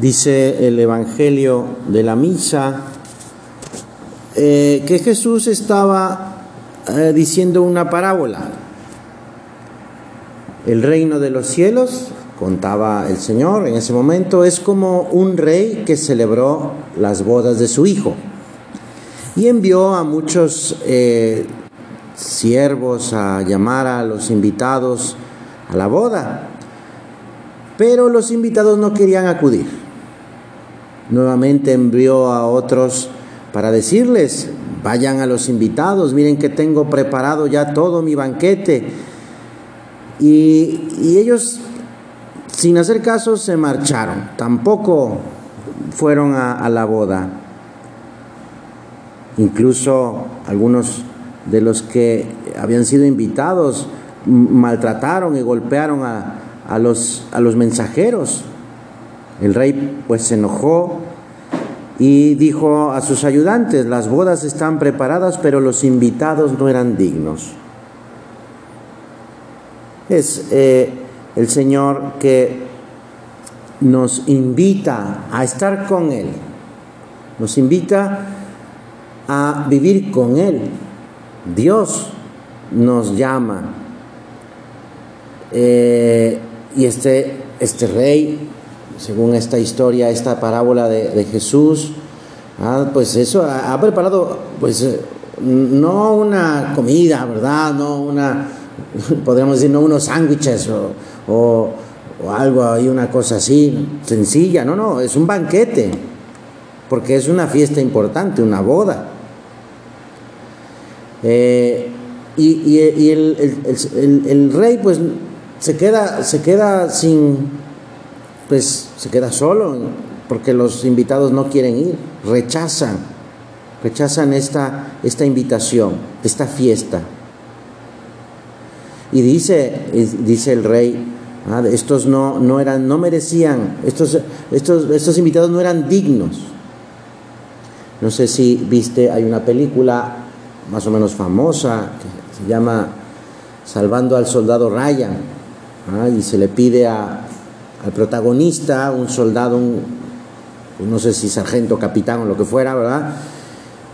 Dice el Evangelio de la Misa eh, que Jesús estaba eh, diciendo una parábola. El reino de los cielos, contaba el Señor en ese momento, es como un rey que celebró las bodas de su hijo y envió a muchos eh, siervos a llamar a los invitados a la boda. Pero los invitados no querían acudir. Nuevamente envió a otros para decirles, vayan a los invitados, miren que tengo preparado ya todo mi banquete. Y, y ellos, sin hacer caso, se marcharon. Tampoco fueron a, la boda. Incluso algunos de los que habían sido invitados maltrataron y golpearon a, a, los, a los mensajeros. El rey pues se enojó y dijo a sus ayudantes, las bodas están preparadas, pero los invitados no eran dignos. Es eh, el Señor que nos invita a estar con Él, nos invita a vivir con Él. Dios nos llama. Eh, y este, este rey, según esta historia, esta parábola de, Jesús, ah, pues eso ha, preparado, pues eh, no una comida, ¿verdad? No una, podríamos decir, no unos sándwiches o, o, algo ahí, una cosa así, sencilla, no, no, es un banquete, porque es una fiesta importante, una boda. Eh, y, el, el, rey pues se queda, se queda sin, pues se queda solo, porque los invitados no quieren ir, rechazan, rechazan esta, esta invitación, esta fiesta. Y dice, dice el rey, ah, estos no, no eran, no merecían, estos, estos, estos invitados no eran dignos. No sé si viste, hay una película más o menos famosa que se llama Salvando al Soldado Ryan, ¿ah? y se le pide a, al protagonista, un soldado, un, no sé si sargento, capitán o lo que fuera, ¿verdad?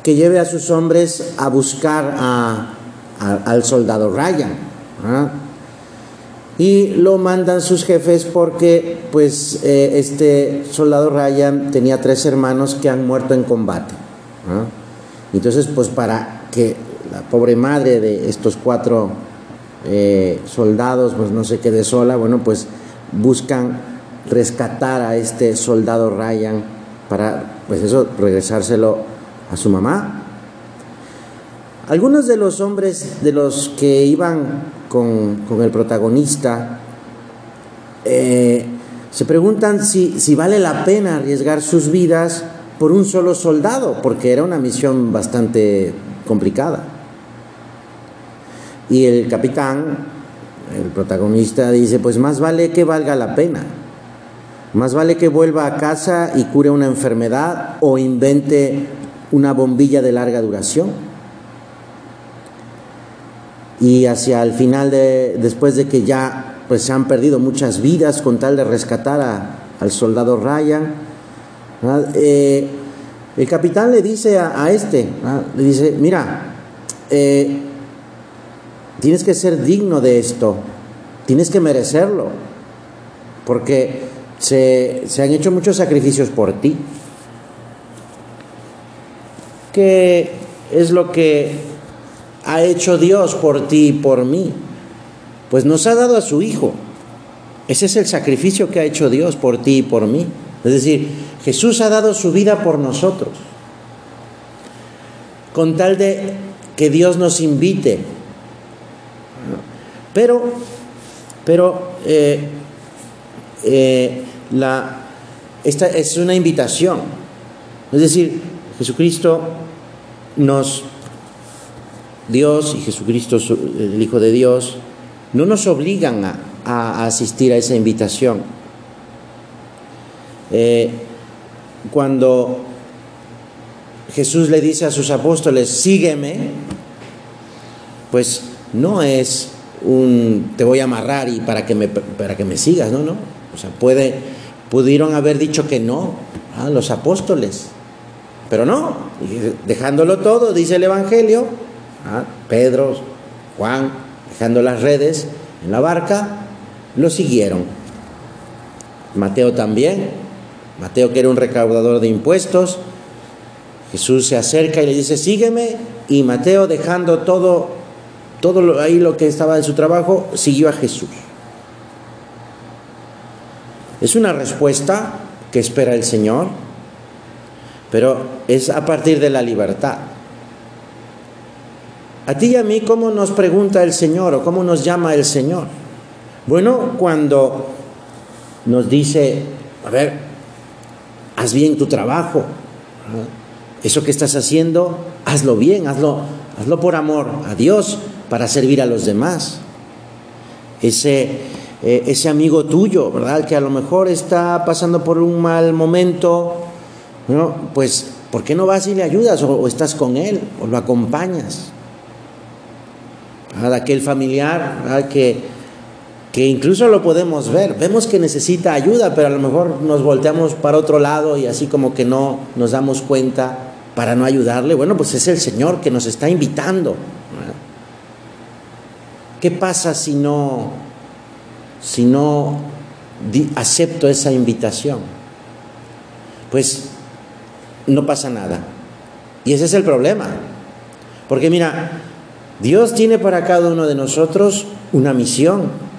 Que lleve a sus hombres a buscar a, al soldado Ryan. Y lo mandan sus jefes porque, pues, eh, este soldado Ryan tenía tres hermanos que han muerto en combate. Entonces, pues, para que la pobre madre de estos cuatro eh, soldados, pues, no se quede sola, bueno, pues buscan rescatar a este soldado Ryan para, pues eso, regresárselo a su mamá. Algunos de los hombres de los que iban con, con el protagonista eh, se preguntan si, si vale la pena arriesgar sus vidas por un solo soldado, porque era una misión bastante complicada. Y el capitán el protagonista dice, pues más vale que valga la pena, más vale que vuelva a casa y cure una enfermedad o invente una bombilla de larga duración. Y hacia el final, de, después de que ya pues, se han perdido muchas vidas con tal de rescatar a, al soldado Ryan, eh, el capitán le dice a, a este, le dice, mira, eh, Tienes que ser digno de esto, tienes que merecerlo, porque se, se, han hecho muchos sacrificios por ti. ¿Qué es lo que ha hecho Dios por ti y por mí? Pues nos ha dado a su Hijo. Ese es el sacrificio que ha hecho Dios por ti y por mí. Es decir, Jesús ha dado su vida por nosotros. Con tal de que Dios nos invite pero, pero eh, eh, esta es una invitación. Es decir, Jesucristo nos, Dios y Jesucristo, el Hijo de Dios, no nos obligan a, a asistir a esa invitación. Eh, cuando Jesús le dice a sus apóstoles, sígueme, pues no es un te voy a amarrar y para que me, para que me sigas, no, no. O sea, puede, pudieron haber dicho que no a los apóstoles, pero no, dejándolo todo, dice el Evangelio, Pedro, Juan, dejando las redes en la barca, lo siguieron. Mateo también, Mateo que era un recaudador de impuestos, Jesús se acerca y le dice, sígueme, y Mateo dejando todo, todo ahí lo que estaba en su trabajo, siguió a Jesús. Es una respuesta que espera el Señor, pero es a partir de la libertad. A ti y a mí, ¿cómo nos pregunta el Señor o cómo nos llama el Señor? Bueno, cuando nos dice, a ver, haz bien tu trabajo, eso que estás haciendo, hazlo bien, hazlo, hazlo por amor a Dios, para servir a los demás. Ese, eh, ese amigo tuyo, ¿verdad? Que a lo mejor está pasando por un mal momento, ¿no? pues, ¿por qué no vas y le ayudas o, estás con él o lo acompañas? ¿Verdad? Aquel familiar ¿verdad? que que incluso lo podemos ver, vemos que necesita ayuda, pero a lo mejor nos volteamos para otro lado y así como que no nos damos cuenta para no ayudarle. Bueno, pues es el Señor que nos está invitando. ¿Qué pasa si no si no acepto esa invitación? Pues no pasa nada. Y ese es el problema. Porque mira, Dios tiene para cada uno de nosotros una misión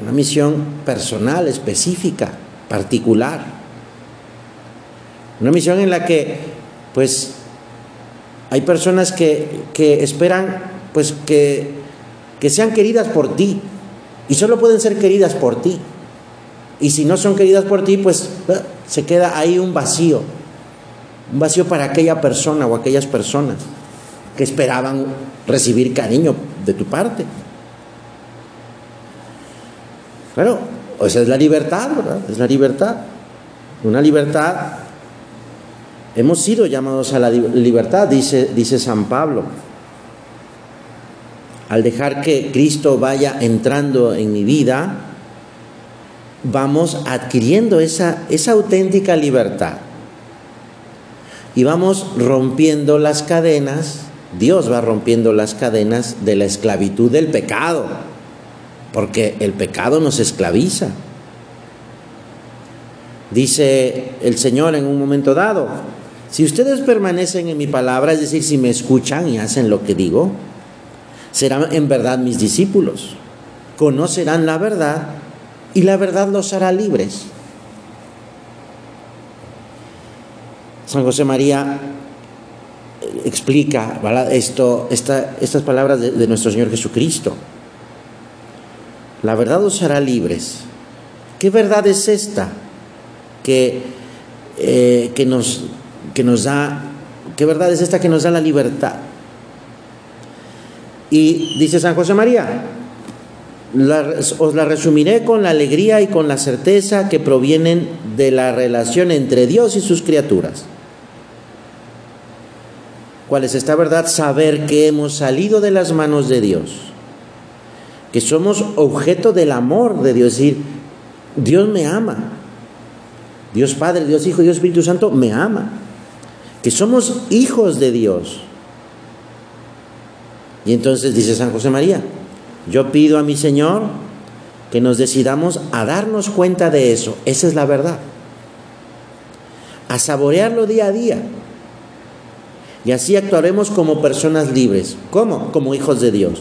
una misión personal, específica, particular. Una misión en la que, pues, hay personas que, esperan, pues, que, que sean queridas por ti. Y solo pueden ser queridas por ti. Y si no son queridas por ti, pues eh, se queda ahí un vacío. Un vacío para aquella persona o aquellas personas que esperaban recibir cariño de tu parte. Bueno, esa es la libertad, ¿verdad? Es la libertad. Una libertad. Hemos sido llamados a la libertad, dice, dice San Pablo. Al dejar que Cristo vaya entrando en mi vida, vamos adquiriendo esa, auténtica libertad. Y vamos rompiendo las cadenas, Dios va rompiendo las cadenas de la esclavitud del pecado porque el pecado nos esclaviza. Dice el Señor en un momento dado, si ustedes permanecen en mi palabra, es decir, si me escuchan y hacen lo que digo, serán en verdad mis discípulos, conocerán la verdad y la verdad los hará libres. San José María eh, explica Esto, estas palabras de nuestro Señor Jesucristo. La verdad os hará libres. ¿Qué verdad es esta que, eh, nos, que nos da, qué verdad es esta que nos da la libertad? Y dice San José María, os la resumiré con la alegría y con la certeza que provienen de la relación entre Dios y sus criaturas. ¿Cuál es esta verdad? Saber que hemos salido de las manos de Dios que somos objeto del amor de Dios, es decir, Dios me ama. Dios Padre, Dios Hijo, Dios Espíritu Santo me ama. Que somos hijos de Dios. Y entonces dice San José María, yo pido a mi Señor que nos decidamos a darnos cuenta de eso. Esa es la verdad. A saborearlo día a día. Y así actuaremos como personas libres. ¿Cómo? Como hijos de Dios.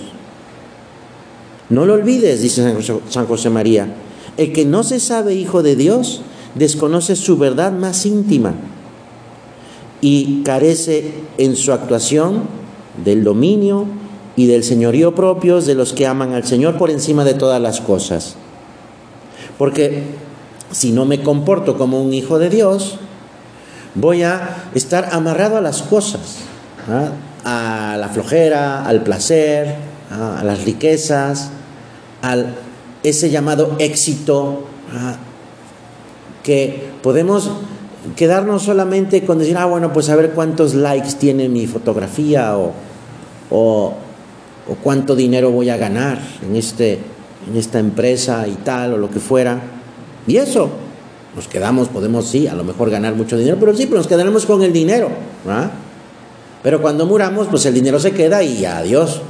No lo olvides, dice San José, María. El que no se sabe hijo de Dios desconoce su verdad más íntima y carece en su actuación del dominio y del señorío propios de los que aman al Señor por encima de todas las cosas. Porque si no me comporto como un hijo de Dios, voy a estar amarrado a las cosas, ¿ah? a la flojera, al placer, ¿ah? a las riquezas, al ese llamado éxito, ah, que podemos quedarnos solamente con decir, ah, bueno, pues a ver cuántos likes tiene mi fotografía o, o, cuánto dinero voy a ganar en, este, en esta empresa y tal, o lo que fuera. Y eso, Nos quedamos, podemos sí, a lo mejor ganar mucho dinero, pero sí, pero nos quedaremos con el dinero. Pero cuando muramos, pues el dinero se queda y adiós.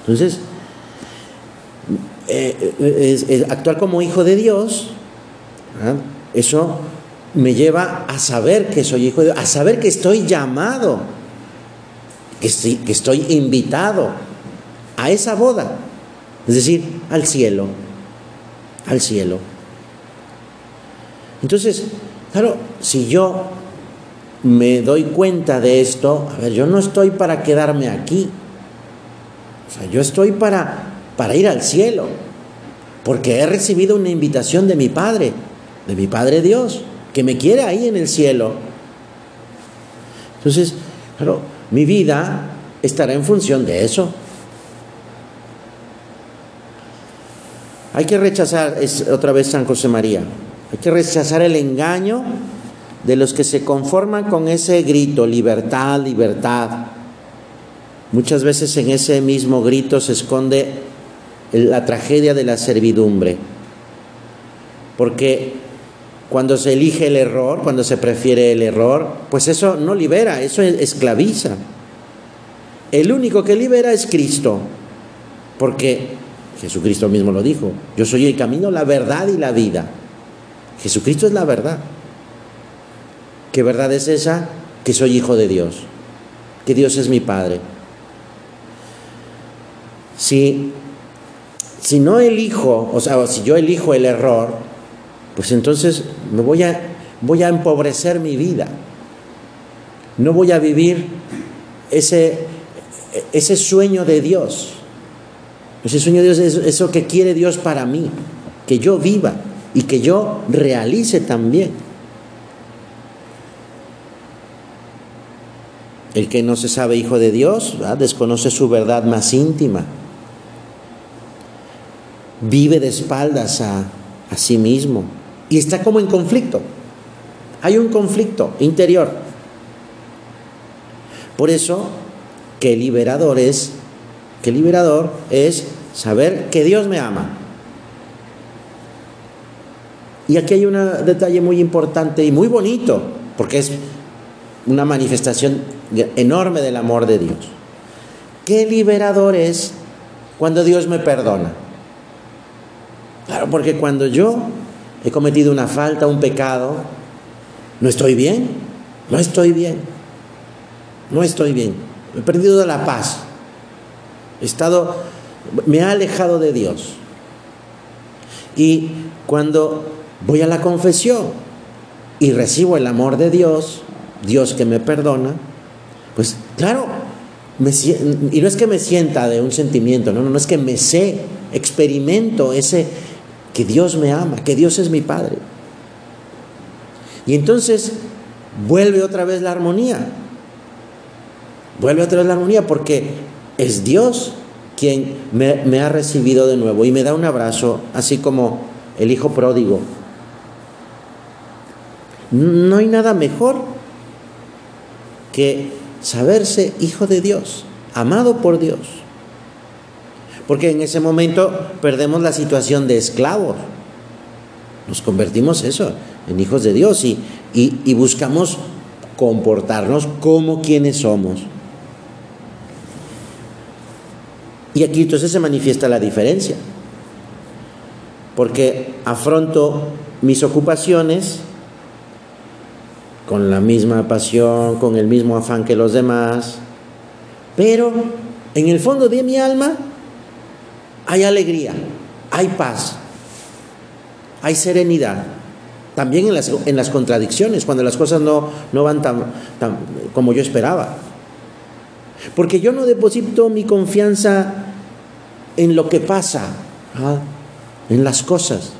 Entonces, eh, actuar como hijo de Dios, eso me lleva a saber que soy hijo de Dios, a saber que estoy llamado, que, estoy invitado a esa boda, es decir, al cielo, al cielo. Entonces, claro, si yo me doy cuenta de esto, a ver, yo no estoy para quedarme aquí, o sea, yo estoy para, para ir al cielo, porque he recibido una invitación de mi Padre, de mi Padre Dios, que me quiere ahí en el cielo. Entonces, claro, mi vida estará en función de eso. Hay que rechazar, otra vez San José María, hay que rechazar el engaño de los que se conforman con ese grito, libertad, libertad. Muchas veces en ese mismo grito se esconde la tragedia de la servidumbre. Porque cuando se elige el error, cuando se prefiere el error, pues eso no libera, eso esclaviza. El único que libera es Cristo, porque Jesucristo mismo lo dijo, yo soy el camino, la verdad y la vida. Jesucristo es la verdad. ¿Qué verdad es esa? Que soy hijo de Dios, que Dios es mi Padre. Si, si no elijo, o sea, si yo elijo el error, pues entonces me voy a, voy a empobrecer mi vida. No voy a vivir ese, ese sueño de Dios. Ese sueño de Dios es eso que quiere Dios para mí, que yo viva y que yo realice también. El que no se sabe hijo de Dios desconoce su verdad más íntima. Vive de espaldas a, a sí mismo y está como en conflicto. Hay un conflicto interior. Por eso, que liberador es, que liberador es saber que Dios me ama. Y aquí hay un detalle muy importante y muy bonito, porque es una manifestación enorme del amor de Dios. Qué liberador es cuando Dios me perdona. Claro, porque cuando yo he cometido una falta, un pecado, no estoy bien, no estoy bien, no estoy bien. He perdido la paz, he estado, me ha alejado de Dios. Y cuando voy a la confesión y recibo el amor de Dios, Dios que me perdona, pues claro, me, y no es que me sienta de un sentimiento, no, no, no es que me sé, experimento ese que Dios me ama, que Dios es mi Padre. Y entonces vuelve otra vez la armonía, vuelve otra vez la armonía porque es Dios quien me, me ha recibido de nuevo y me da un abrazo, así como el hijo pródigo no hay nada mejor que saberse hijo de Dios, amado por Dios. Porque en ese momento perdemos la situación de esclavos. Nos convertimos eso, en hijos de Dios y, y buscamos comportarnos como quienes somos. Y aquí entonces se manifiesta la diferencia. Porque afronto mis ocupaciones con la misma pasión, con el mismo afán que los demás, pero en el fondo de mi alma hay alegría, hay paz, hay serenidad. También en las, en las contradicciones, cuando las cosas no, no van tan, tan como yo esperaba. Porque yo no deposito mi confianza en lo que pasa, ¿ah? en las cosas,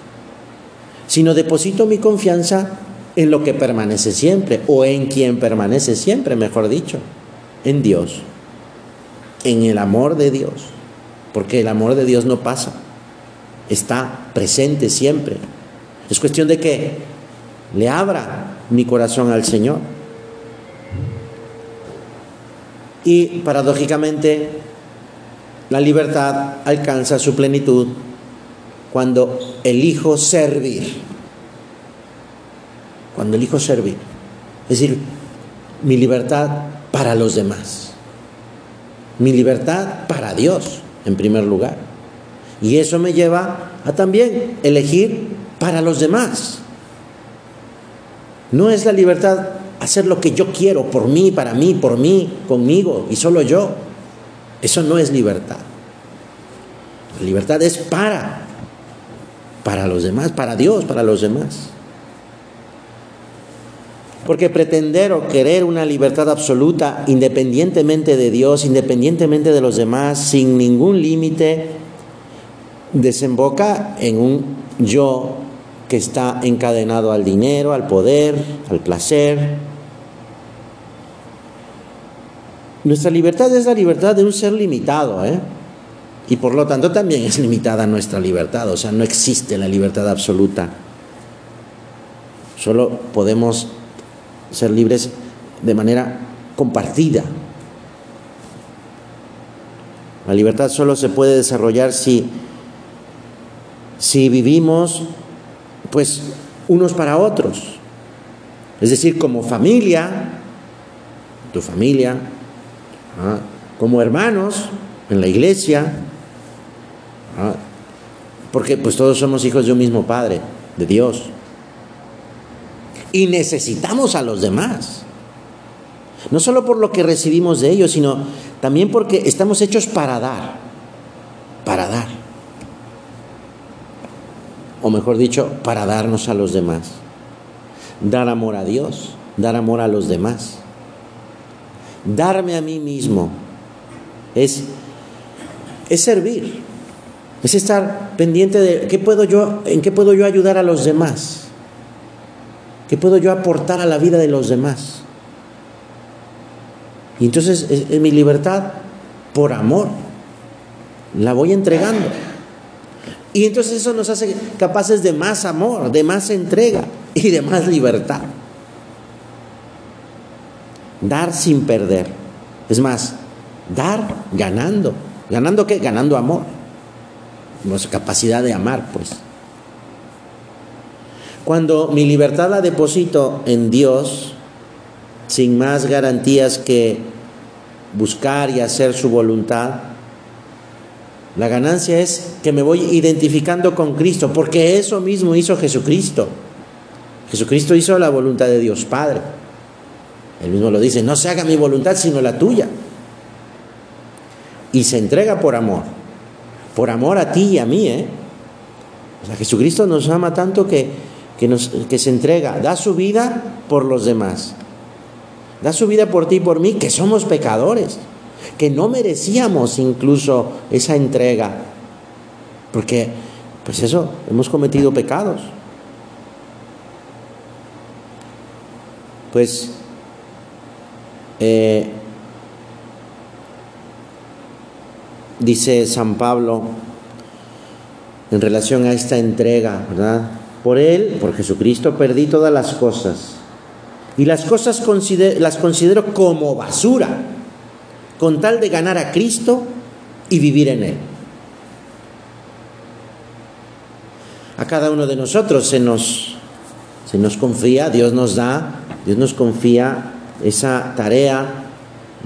sino deposito mi confianza en lo que permanece siempre, o en quien permanece siempre, mejor dicho, en Dios, en el amor de Dios, porque el amor de Dios no pasa, está presente siempre. Es cuestión de que le abra mi corazón al Señor. Y paradójicamente, la libertad alcanza su plenitud cuando elijo servir cuando elijo servir. Es decir, mi libertad para los demás. Mi libertad para Dios, en primer lugar. Y eso me lleva a también elegir para los demás. No es la libertad hacer lo que yo quiero por mí, para mí, por mí, conmigo y solo yo. Eso no es libertad. La libertad es para, para los demás, para Dios, para los demás. Porque pretender o querer una libertad absoluta independientemente de Dios, independientemente de los demás, sin ningún límite, desemboca en un yo que está encadenado al dinero, al poder, al placer. Nuestra libertad es la libertad de un ser limitado, ¿eh? Y por lo tanto también es limitada nuestra libertad, o sea, no existe la libertad absoluta. Solo podemos ser libres de manera compartida. La libertad solo se puede desarrollar si, si vivimos pues unos para otros. Es decir, como familia, tu familia, ¿ah? como hermanos en la iglesia, ¿ah? porque pues todos somos hijos de un mismo Padre, de Dios. Y necesitamos a los demás. No solo por lo que recibimos de ellos, sino también porque estamos hechos para dar, para dar o mejor dicho, para darnos a los demás. Dar amor a Dios, dar amor a los demás. Darme a mí mismo es, es servir, es estar pendiente de ¿qué puedo yo, en qué puedo yo ayudar a los demás, qué puedo yo aportar a la vida de los demás. Y entonces es mi libertad por amor, la voy entregando. Y entonces eso nos hace capaces de más amor, de más entrega y de más libertad. Dar sin perder. Es más, dar ganando. ¿Ganando qué? Ganando amor. Nuestra capacidad de amar, pues. Cuando mi libertad la deposito en Dios, sin más garantías que buscar y hacer su voluntad, la ganancia es que me voy identificando con Cristo, porque eso mismo hizo Jesucristo. Jesucristo hizo la voluntad de Dios Padre. Él mismo lo dice, no se haga mi voluntad sino la tuya. Y se entrega por amor, por amor a ti y a mí. ¿eh? O sea, Jesucristo nos ama tanto que, que, se entrega, da su vida por los demás. Da su vida por ti y por mí, que somos pecadores que no merecíamos incluso esa entrega, porque pues eso, hemos cometido pecados. Pues eh, dice San Pablo en relación a esta entrega, ¿verdad? Por Él, por Jesucristo, perdí todas las cosas. Y las cosas las considero como basura con tal de ganar a Cristo y vivir en Él. A cada uno de nosotros se nos, se nos confía, Dios nos da, Dios nos confía esa tarea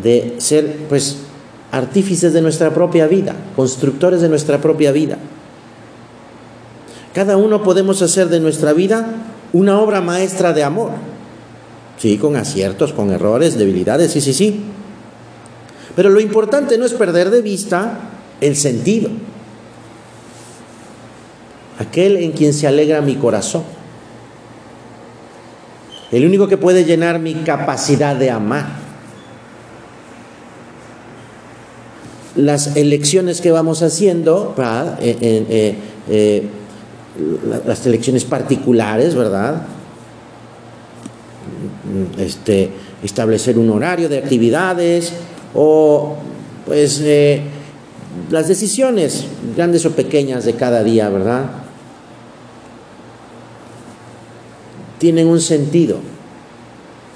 de ser pues artífices de nuestra propia vida, constructores de nuestra propia vida. Cada uno podemos hacer de nuestra vida una obra maestra de amor. Sí, con aciertos, con errores, debilidades, sí, sí, sí. Pero lo importante no es perder de vista el sentido. Aquel en quien se alegra mi corazón. El único que puede llenar mi capacidad de amar. Las elecciones que vamos haciendo, eh, eh, eh, las elecciones particulares, ¿verdad? Este, establecer un horario de actividades, o pues eh, las decisiones grandes o pequeñas de cada día, ¿verdad? Tienen un sentido,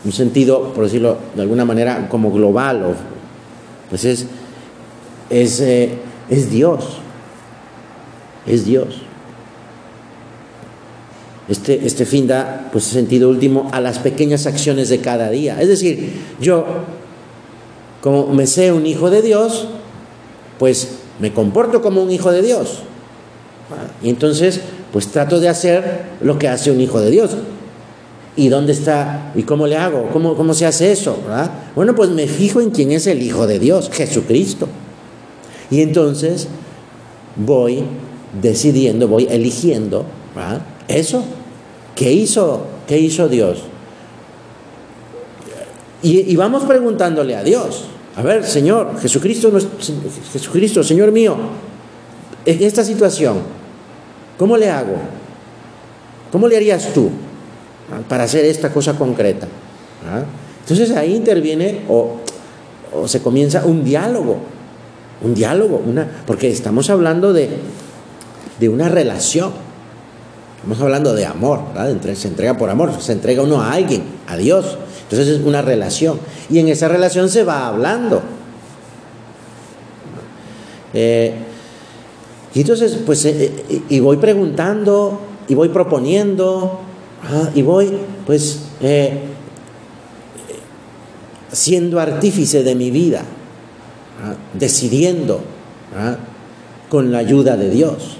un sentido, por decirlo de alguna manera, como global, o, pues es, es, eh, es Dios, es Dios. Este, este fin da pues sentido último a las pequeñas acciones de cada día. Es decir, yo, como me sé un hijo de Dios, pues me comporto como un hijo de Dios. Y entonces, pues trato de hacer lo que hace un hijo de Dios. ¿Y dónde está? ¿Y cómo le hago? ¿Cómo, cómo se hace eso? Bueno, pues me fijo en quién es el Hijo de Dios, Jesucristo. Y entonces voy decidiendo, voy eligiendo eso. ¿Qué hizo, qué hizo Dios? Y, vamos preguntándole a Dios. A ver, Señor, Jesucristo, Jesucristo, Señor mío, en esta situación, ¿cómo le hago? ¿Cómo le harías tú para hacer esta cosa concreta? Entonces ahí interviene o, o se comienza un diálogo, un diálogo, una, porque estamos hablando de, de una relación. Estamos hablando de amor. Se entrega por amor, se entrega uno a alguien, a Dios. Entonces es una relación. Y en esa relación se va hablando. Eh, y entonces, pues, eh, eh, y voy preguntando, y voy proponiendo, y voy, pues, siendo artífice de mi vida, decidiendo con la ayuda de Dios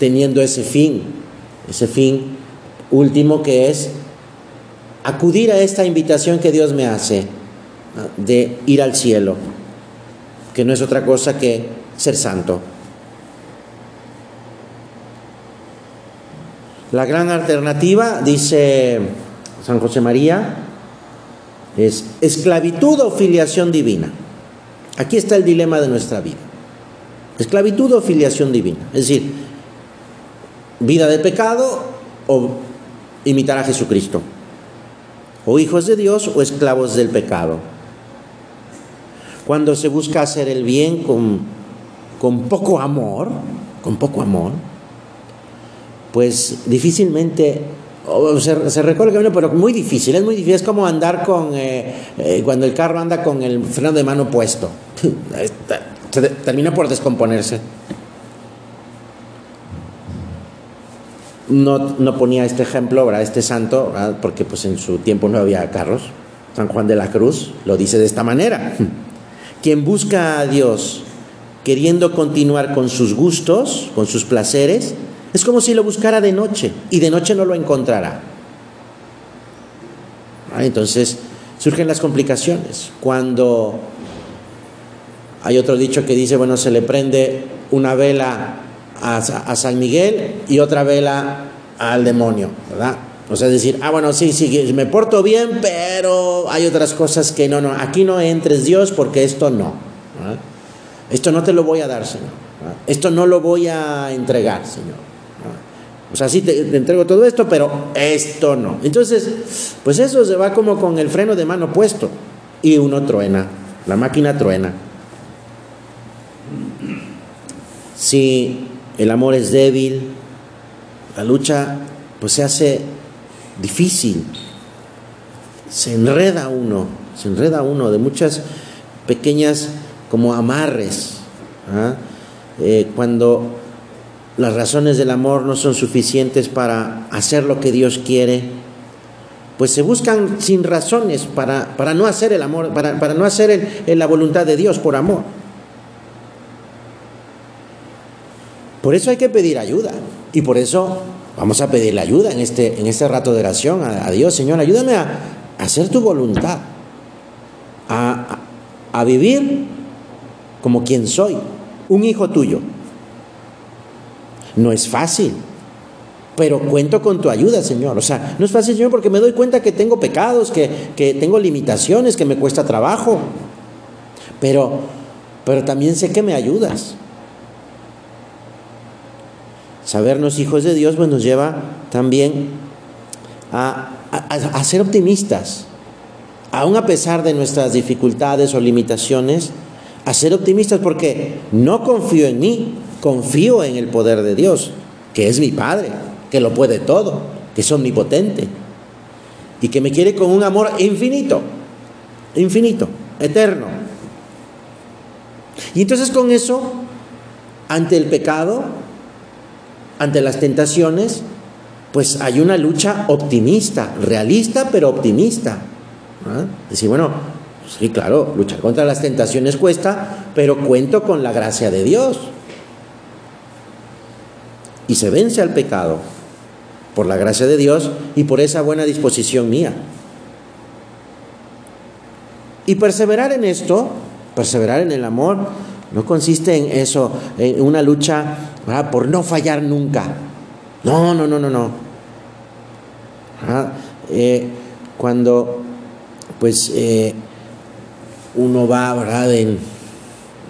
teniendo ese fin, ese fin último que es acudir a esta invitación que Dios me hace de ir al cielo, que no es otra cosa que ser santo. La gran alternativa, dice San José María, es esclavitud o filiación divina. Aquí está el dilema de nuestra vida. Esclavitud o filiación divina. Es decir, vida de pecado o imitar a Jesucristo. O hijos de Dios o esclavos del pecado. Cuando se busca hacer el bien con, con poco amor, con poco amor, pues difícilmente se, se, recorre el camino, pero muy difícil, es muy difícil, es como andar con, eh, eh, cuando el carro anda con el freno de mano puesto, termina por descomponerse. No, ponía este ejemplo, ¿verdad? este santo, porque pues en su tiempo no había carros. San Juan de la Cruz lo dice de esta manera. Quien busca a Dios queriendo continuar con sus gustos, con sus placeres, es como si lo buscara de noche y de noche no lo encontrará. Entonces surgen las complicaciones. Cuando hay otro dicho que dice, bueno, se le prende una vela a, San Miguel y otra vela al demonio, ¿verdad? O sea, decir, ah, bueno, sí, sí, me porto bien, pero hay otras cosas que no, no, aquí no entres Dios porque esto no. Esto no te lo voy a dar, Señor. Esto no lo voy a entregar, Señor. O sea, sí te, te, entrego todo esto, pero esto no. Entonces, pues eso se va como con el freno de mano puesto y uno truena, la máquina truena. Si el amor es débil, la lucha pues se hace difícil, se enreda uno, se enreda uno de muchas pequeñas como amarres, ¿ah? eh, cuando las razones del amor no son suficientes para hacer lo que Dios quiere, pues se buscan sin razones para, para no hacer el amor, para, no hacer la voluntad de Dios por amor. Por eso hay que pedir ayuda. Y por eso vamos a pedirle ayuda en este, en este rato de oración a, Dios. Señor, ayúdame a, hacer tu voluntad. A, a vivir como quien soy. Un hijo tuyo. No es fácil. Pero cuento con tu ayuda, Señor. O sea, no es fácil, Señor, porque me doy cuenta que tengo pecados, que, que tengo limitaciones, que me cuesta trabajo. Pero, pero también sé que me ayudas sabernos hijos de Dios, pues nos lleva también a, ser optimistas, aún a pesar de nuestras dificultades o limitaciones, a ser optimistas porque no confío en mí, confío en el poder de Dios, que es mi Padre, que lo puede todo, que es omnipotente y que me quiere con un amor infinito, infinito, eterno. Y entonces con eso, ante el pecado, ante las tentaciones, pues hay una lucha optimista, realista pero optimista. ¿ah? Decir, bueno, sí, claro, luchar contra las tentaciones cuesta, pero cuento con la gracia de Dios. Y se vence al pecado por la gracia de Dios y por esa buena disposición mía. Y perseverar en esto, perseverar en el amor, no consiste en eso, en una lucha por no fallar nunca. No, no, no, no, no. Eh, cuando pues eh, uno va, ¿verdad? En,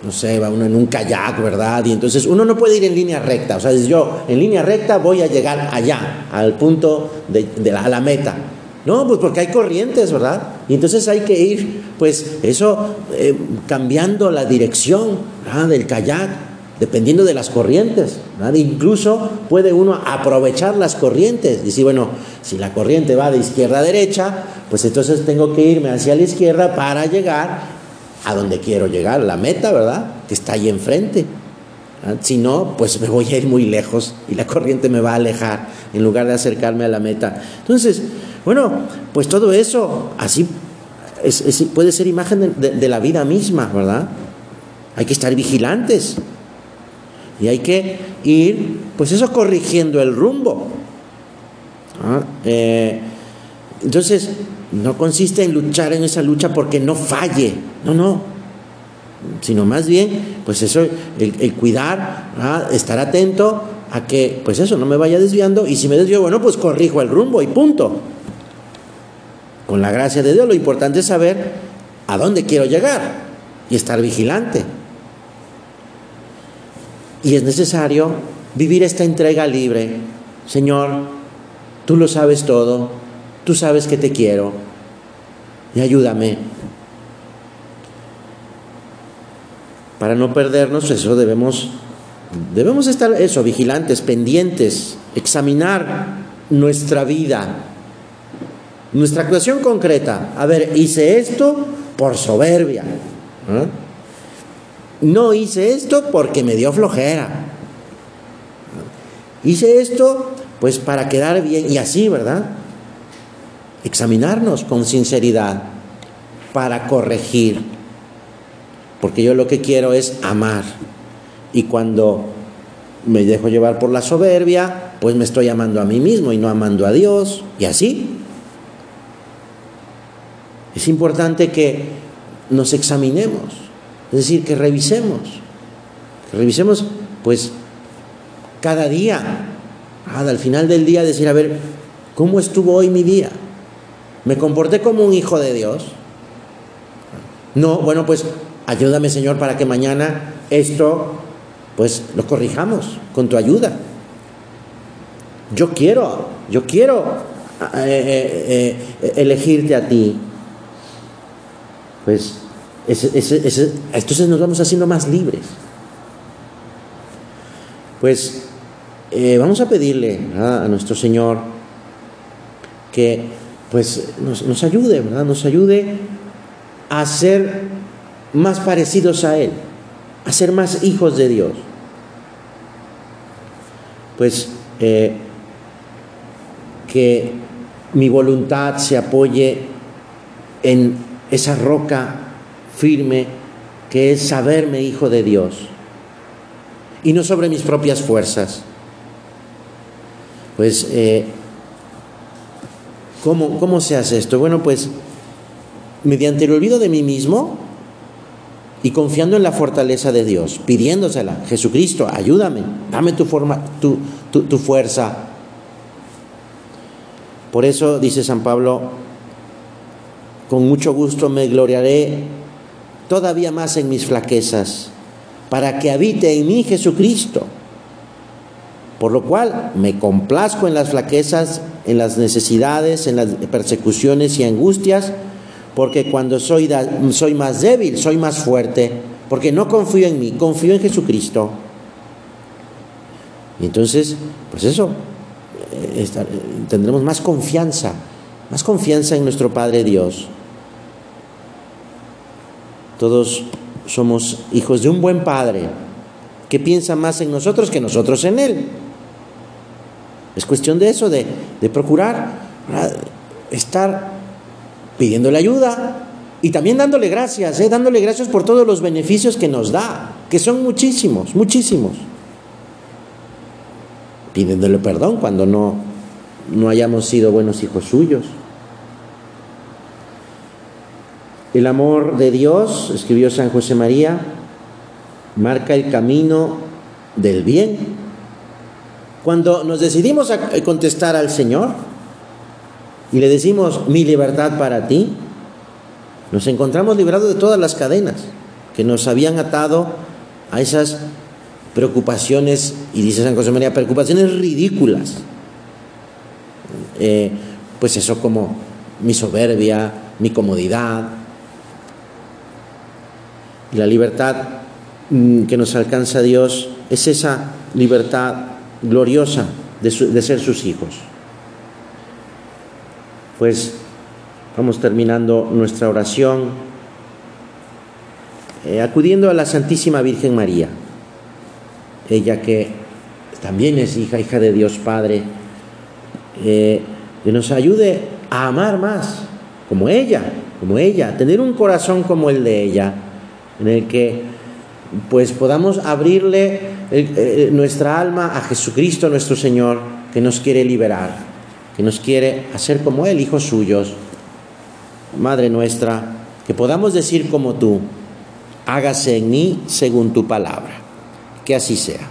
no sé, va uno en un kayak, ¿verdad? Y entonces uno no puede ir en línea recta. O sea, yo en línea recta voy a llegar allá, al punto de, la, a la meta. No, pues porque hay corrientes, ¿verdad? Y entonces hay que ir, pues eso, eh, cambiando la dirección del kayak, dependiendo de las corrientes. ¿verdad? Incluso puede uno aprovechar las corrientes. Y decir, bueno, si la corriente va de izquierda a derecha, pues entonces tengo que irme hacia la izquierda para llegar a donde quiero llegar, la meta, ¿verdad? Que está ahí enfrente. Si no, pues me voy a ir muy lejos y la corriente me va a alejar en lugar de acercarme a la meta. Entonces, bueno, pues todo eso así puede ser imagen de, la vida misma, ¿verdad? Hay que estar vigilantes y hay que ir, pues eso, corrigiendo el rumbo. ¿Ah? Eh, entonces, no consiste en luchar en esa lucha porque no falle, no, no, sino más bien, pues eso, el, cuidar, estar atento a que, pues eso, no me vaya desviando y si me desvío, bueno, pues corrijo el rumbo y punto. Con la gracia de Dios lo importante es saber a dónde quiero llegar y estar vigilante. Y es necesario vivir esta entrega libre. Señor, tú lo sabes todo, tú sabes que te quiero y ayúdame. Para no perdernos, eso debemos debemos estar eso vigilantes, pendientes, examinar nuestra vida nuestra actuación concreta, a ver, hice esto por soberbia. No hice esto porque me dio flojera. Hice esto pues para quedar bien y así, ¿verdad? Examinarnos con sinceridad para corregir. Porque yo lo que quiero es amar. Y cuando me dejo llevar por la soberbia, pues me estoy amando a mí mismo y no amando a Dios. Y así. Es importante que nos examinemos, es decir, que revisemos, que revisemos pues cada día, al final del día decir, a ver, ¿cómo estuvo hoy mi día? ¿Me comporté como un hijo de Dios? No, bueno, pues ayúdame Señor para que mañana esto pues lo corrijamos con tu ayuda. Yo quiero, yo quiero eh, eh, eh, elegirte a ti, pues entonces nos vamos haciendo más libres. Pues eh, vamos a pedirle a nuestro Señor que pues nos, ayude, ¿verdad? Nos ayude a ser más parecidos a Él, a ser más hijos de Dios. Pues eh, que mi voluntad se apoye en esa roca firme que es saberme hijo de Dios y no sobre mis propias fuerzas. Pues, eh, ¿cómo, ¿cómo se hace esto? Bueno, pues mediante el olvido de mí mismo y confiando en la fortaleza de Dios, pidiéndosela, Jesucristo, ayúdame, dame tu, forma, tu, tu fuerza. Por eso dice San Pablo, con mucho gusto me gloriaré todavía más en mis flaquezas, para que habite en mí Jesucristo. Por lo cual me complazco en las flaquezas, en las necesidades, en las persecuciones y angustias, porque cuando soy, soy más débil, soy más fuerte, porque no confío en mí, confío en Jesucristo. Y entonces, pues eso, eh, tendremos más confianza, más confianza en nuestro Padre Dios. Todos somos hijos de un buen Padre que piensa más en nosotros que nosotros en Él. Es cuestión de eso, de, procurar estar pidiéndole ayuda y también dándole gracias, ¿eh? dándole gracias por todos los beneficios que nos da, que son muchísimos, muchísimos. Pidiéndole perdón cuando no, no hayamos sido buenos hijos suyos. El amor de Dios, escribió San José María, marca el camino del bien. Cuando nos decidimos a contestar al Señor y le decimos, mi libertad para ti, nos encontramos librados de todas las cadenas que nos habían atado a esas preocupaciones, y dice San José María, preocupaciones ridículas. Eh, pues eso como mi soberbia, mi comodidad. Y la libertad mm, que nos alcanza Dios es esa libertad gloriosa de, ser sus hijos. Pues vamos terminando nuestra oración eh, acudiendo a la Santísima Virgen María, ella que también es hija, hija de Dios Padre, eh, que nos ayude a amar más, como ella, como ella, tener un corazón como el de ella, en el que pues podamos abrirle nuestra alma a Jesucristo nuestro Señor, que nos quiere liberar, que nos quiere hacer como Él, hijos suyos. Madre nuestra, que podamos decir como tú, hágase en mí según tu palabra. Que así sea.